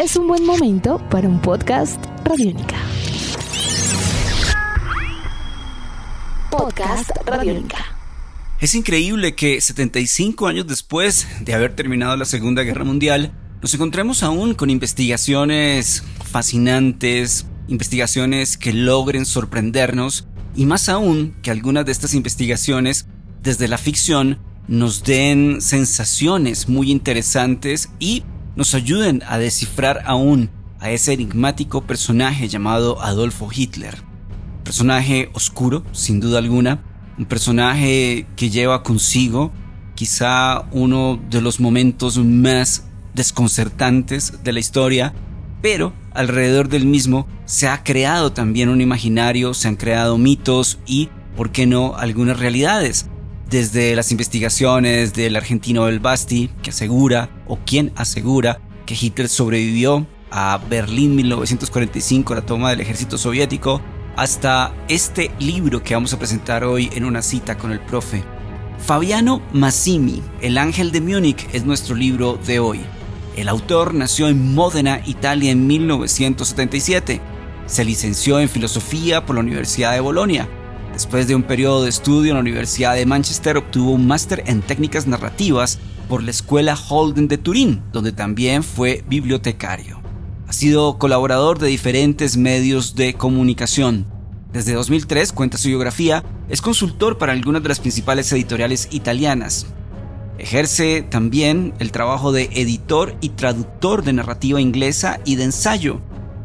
es un buen momento para un podcast Radiónica. Podcast Radiónica. Es increíble que 75 años después de haber terminado la Segunda Guerra Mundial, nos encontremos aún con investigaciones fascinantes, investigaciones que logren sorprendernos y más aún que algunas de estas investigaciones desde la ficción nos den sensaciones muy interesantes y nos ayuden a descifrar aún a ese enigmático personaje llamado Adolfo Hitler. Personaje oscuro, sin duda alguna, un personaje que lleva consigo quizá uno de los momentos más desconcertantes de la historia, pero alrededor del mismo se ha creado también un imaginario, se han creado mitos y, por qué no, algunas realidades. Desde las investigaciones del argentino El Basti, que asegura, o quien asegura, que Hitler sobrevivió a Berlín 1945, la toma del ejército soviético, hasta este libro que vamos a presentar hoy en una cita con el profe. Fabiano Massimi, El Ángel de Múnich, es nuestro libro de hoy. El autor nació en Módena, Italia, en 1977. Se licenció en filosofía por la Universidad de Bolonia. Después de un periodo de estudio en la Universidad de Manchester, obtuvo un máster en técnicas narrativas por la Escuela Holden de Turín, donde también fue bibliotecario. Ha sido colaborador de diferentes medios de comunicación. Desde 2003, cuenta su biografía, es consultor para algunas de las principales editoriales italianas, Ejerce también el trabajo de editor y traductor de narrativa inglesa y de ensayo.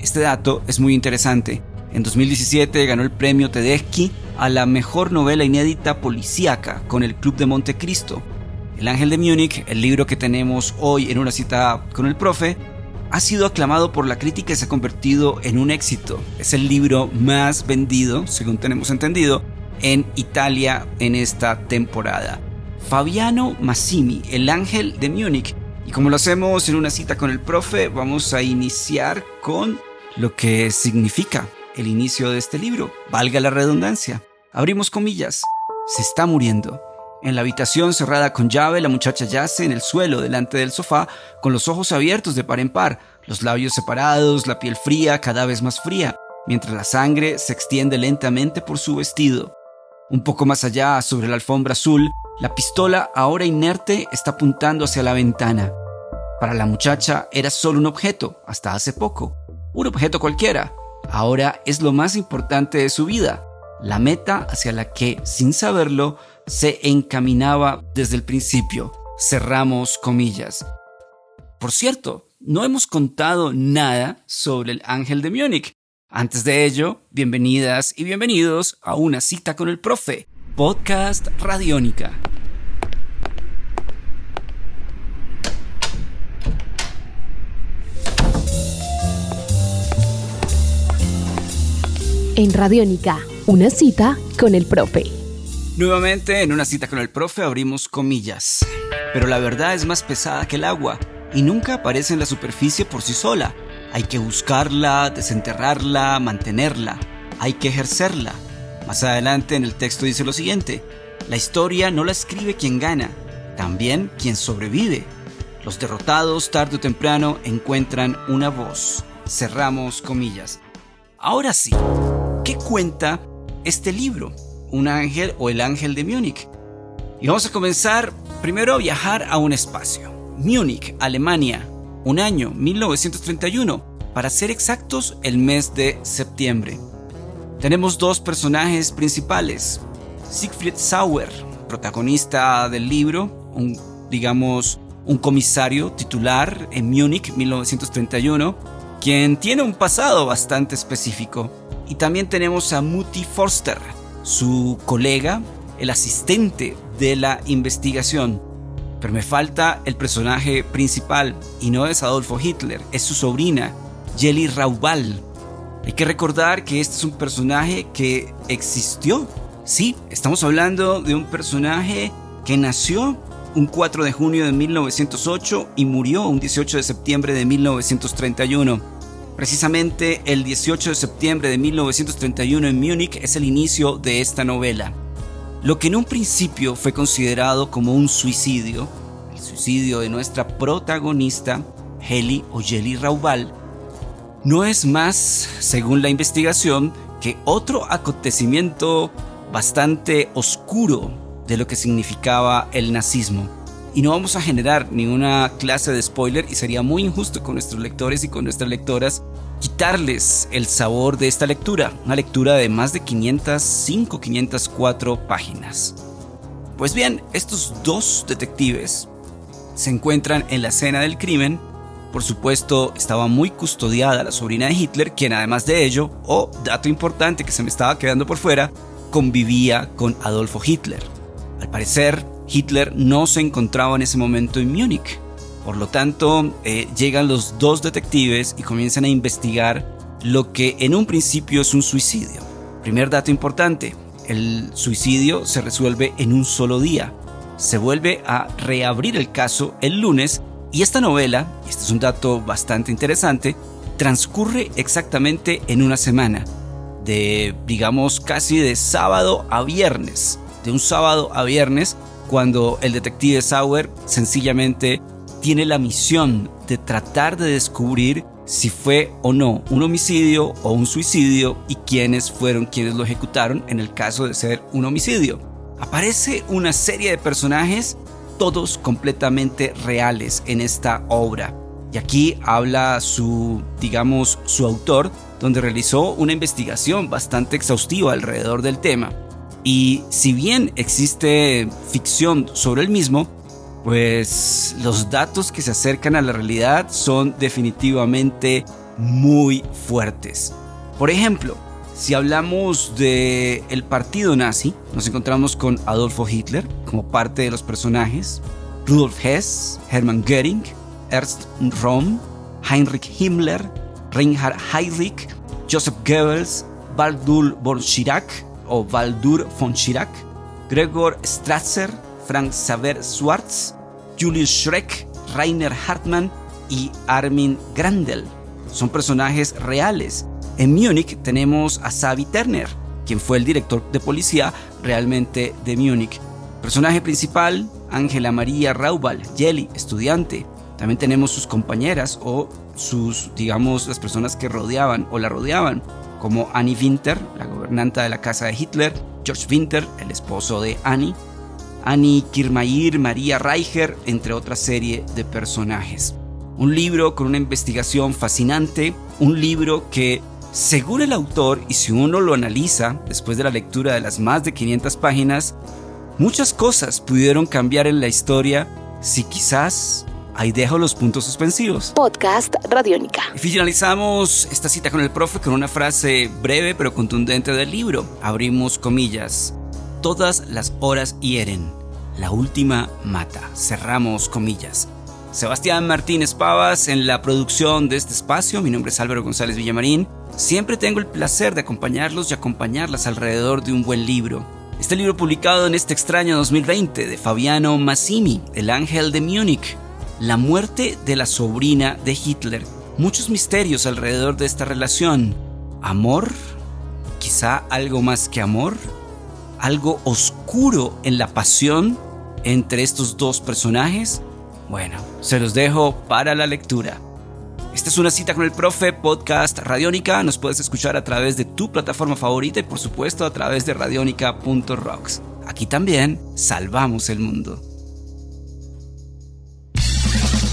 Este dato es muy interesante. En 2017 ganó el premio Tedeschi a la mejor novela inédita policíaca con el Club de Montecristo. El Ángel de Múnich, el libro que tenemos hoy en una cita con el profe, ha sido aclamado por la crítica y se ha convertido en un éxito. Es el libro más vendido, según tenemos entendido, en Italia en esta temporada. Fabiano Massimi, el ángel de Múnich. Y como lo hacemos en una cita con el profe, vamos a iniciar con lo que significa el inicio de este libro, valga la redundancia. Abrimos comillas. Se está muriendo. En la habitación cerrada con llave, la muchacha yace en el suelo delante del sofá, con los ojos abiertos de par en par, los labios separados, la piel fría, cada vez más fría, mientras la sangre se extiende lentamente por su vestido. Un poco más allá, sobre la alfombra azul, la pistola, ahora inerte, está apuntando hacia la ventana. Para la muchacha era solo un objeto, hasta hace poco. Un objeto cualquiera. Ahora es lo más importante de su vida. La meta hacia la que, sin saberlo, se encaminaba desde el principio. Cerramos comillas. Por cierto, no hemos contado nada sobre el ángel de Múnich. Antes de ello, bienvenidas y bienvenidos a una cita con el profe Podcast Radiónica. En Radiónica, una cita con el profe. Nuevamente, en una cita con el profe abrimos comillas. Pero la verdad es más pesada que el agua y nunca aparece en la superficie por sí sola. Hay que buscarla, desenterrarla, mantenerla. Hay que ejercerla más adelante en el texto dice lo siguiente, la historia no la escribe quien gana, también quien sobrevive. Los derrotados tarde o temprano encuentran una voz. Cerramos comillas. Ahora sí, ¿qué cuenta este libro? ¿Un ángel o el ángel de Múnich? Y vamos a comenzar primero a viajar a un espacio. Múnich, Alemania, un año 1931, para ser exactos el mes de septiembre. Tenemos dos personajes principales. Siegfried Sauer, protagonista del libro, un, digamos, un comisario titular en Múnich 1931, quien tiene un pasado bastante específico. Y también tenemos a Mutti Forster, su colega, el asistente de la investigación. Pero me falta el personaje principal, y no es Adolfo Hitler, es su sobrina, Jelly Raubal, hay que recordar que este es un personaje que existió. Sí, estamos hablando de un personaje que nació un 4 de junio de 1908 y murió un 18 de septiembre de 1931. Precisamente el 18 de septiembre de 1931 en Múnich es el inicio de esta novela. Lo que en un principio fue considerado como un suicidio, el suicidio de nuestra protagonista, Heli o Jelly Raubal, no es más, según la investigación, que otro acontecimiento bastante oscuro de lo que significaba el nazismo. Y no vamos a generar ninguna clase de spoiler y sería muy injusto con nuestros lectores y con nuestras lectoras quitarles el sabor de esta lectura, una lectura de más de 505, 504 páginas. Pues bien, estos dos detectives se encuentran en la escena del crimen. Por supuesto, estaba muy custodiada la sobrina de Hitler, quien además de ello, o dato importante que se me estaba quedando por fuera, convivía con Adolfo Hitler. Al parecer, Hitler no se encontraba en ese momento en Múnich. Por lo tanto, eh, llegan los dos detectives y comienzan a investigar lo que en un principio es un suicidio. Primer dato importante, el suicidio se resuelve en un solo día. Se vuelve a reabrir el caso el lunes y esta novela, este es un dato bastante interesante, transcurre exactamente en una semana, de digamos casi de sábado a viernes, de un sábado a viernes, cuando el detective Sauer sencillamente tiene la misión de tratar de descubrir si fue o no un homicidio o un suicidio y quiénes fueron quienes lo ejecutaron en el caso de ser un homicidio. Aparece una serie de personajes, todos completamente reales en esta obra. Y aquí habla su, digamos, su autor, donde realizó una investigación bastante exhaustiva alrededor del tema. Y si bien existe ficción sobre el mismo, pues los datos que se acercan a la realidad son definitivamente muy fuertes. Por ejemplo, si hablamos de el partido nazi, nos encontramos con Adolfo Hitler como parte de los personajes, Rudolf Hess, Hermann Göring, Ernst Röhm, Heinrich Himmler, Reinhard Heydrich, Joseph Goebbels, Baldur von Schirach o Baldur von Schirach, Gregor Strasser, Frank Xaver Schwartz, Julius Schreck, Rainer Hartmann y Armin Grandel. Son personajes reales. En Múnich tenemos a Savi Turner, quien fue el director de policía realmente de Múnich. Personaje principal, Ángela María Raubal, Jelly, estudiante. También tenemos sus compañeras o sus, digamos, las personas que rodeaban o la rodeaban, como Annie Winter, la gobernanta de la casa de Hitler, George Winter, el esposo de Annie, Annie Kirmayir, María Reicher, entre otra serie de personajes. Un libro con una investigación fascinante, un libro que, según el autor, y si uno lo analiza después de la lectura de las más de 500 páginas, muchas cosas pudieron cambiar en la historia si quizás ahí dejo los puntos suspensivos. Podcast Radiónica. Y finalizamos esta cita con el profe con una frase breve pero contundente del libro. Abrimos comillas. Todas las horas hieren, la última mata. Cerramos comillas. Sebastián Martínez Pavas en la producción de este espacio. Mi nombre es Álvaro González Villamarín. Siempre tengo el placer de acompañarlos y acompañarlas alrededor de un buen libro. Este libro publicado en este extraño 2020 de Fabiano Massimi, El Ángel de Múnich. La muerte de la sobrina de Hitler. Muchos misterios alrededor de esta relación. ¿Amor? ¿Quizá algo más que amor? algo oscuro en la pasión entre estos dos personajes? Bueno, se los dejo para la lectura. Esta es una cita con el profe podcast Radiónica. Nos puedes escuchar a través de tu plataforma favorita y por supuesto a través de radionica.rocks. Aquí también salvamos el mundo.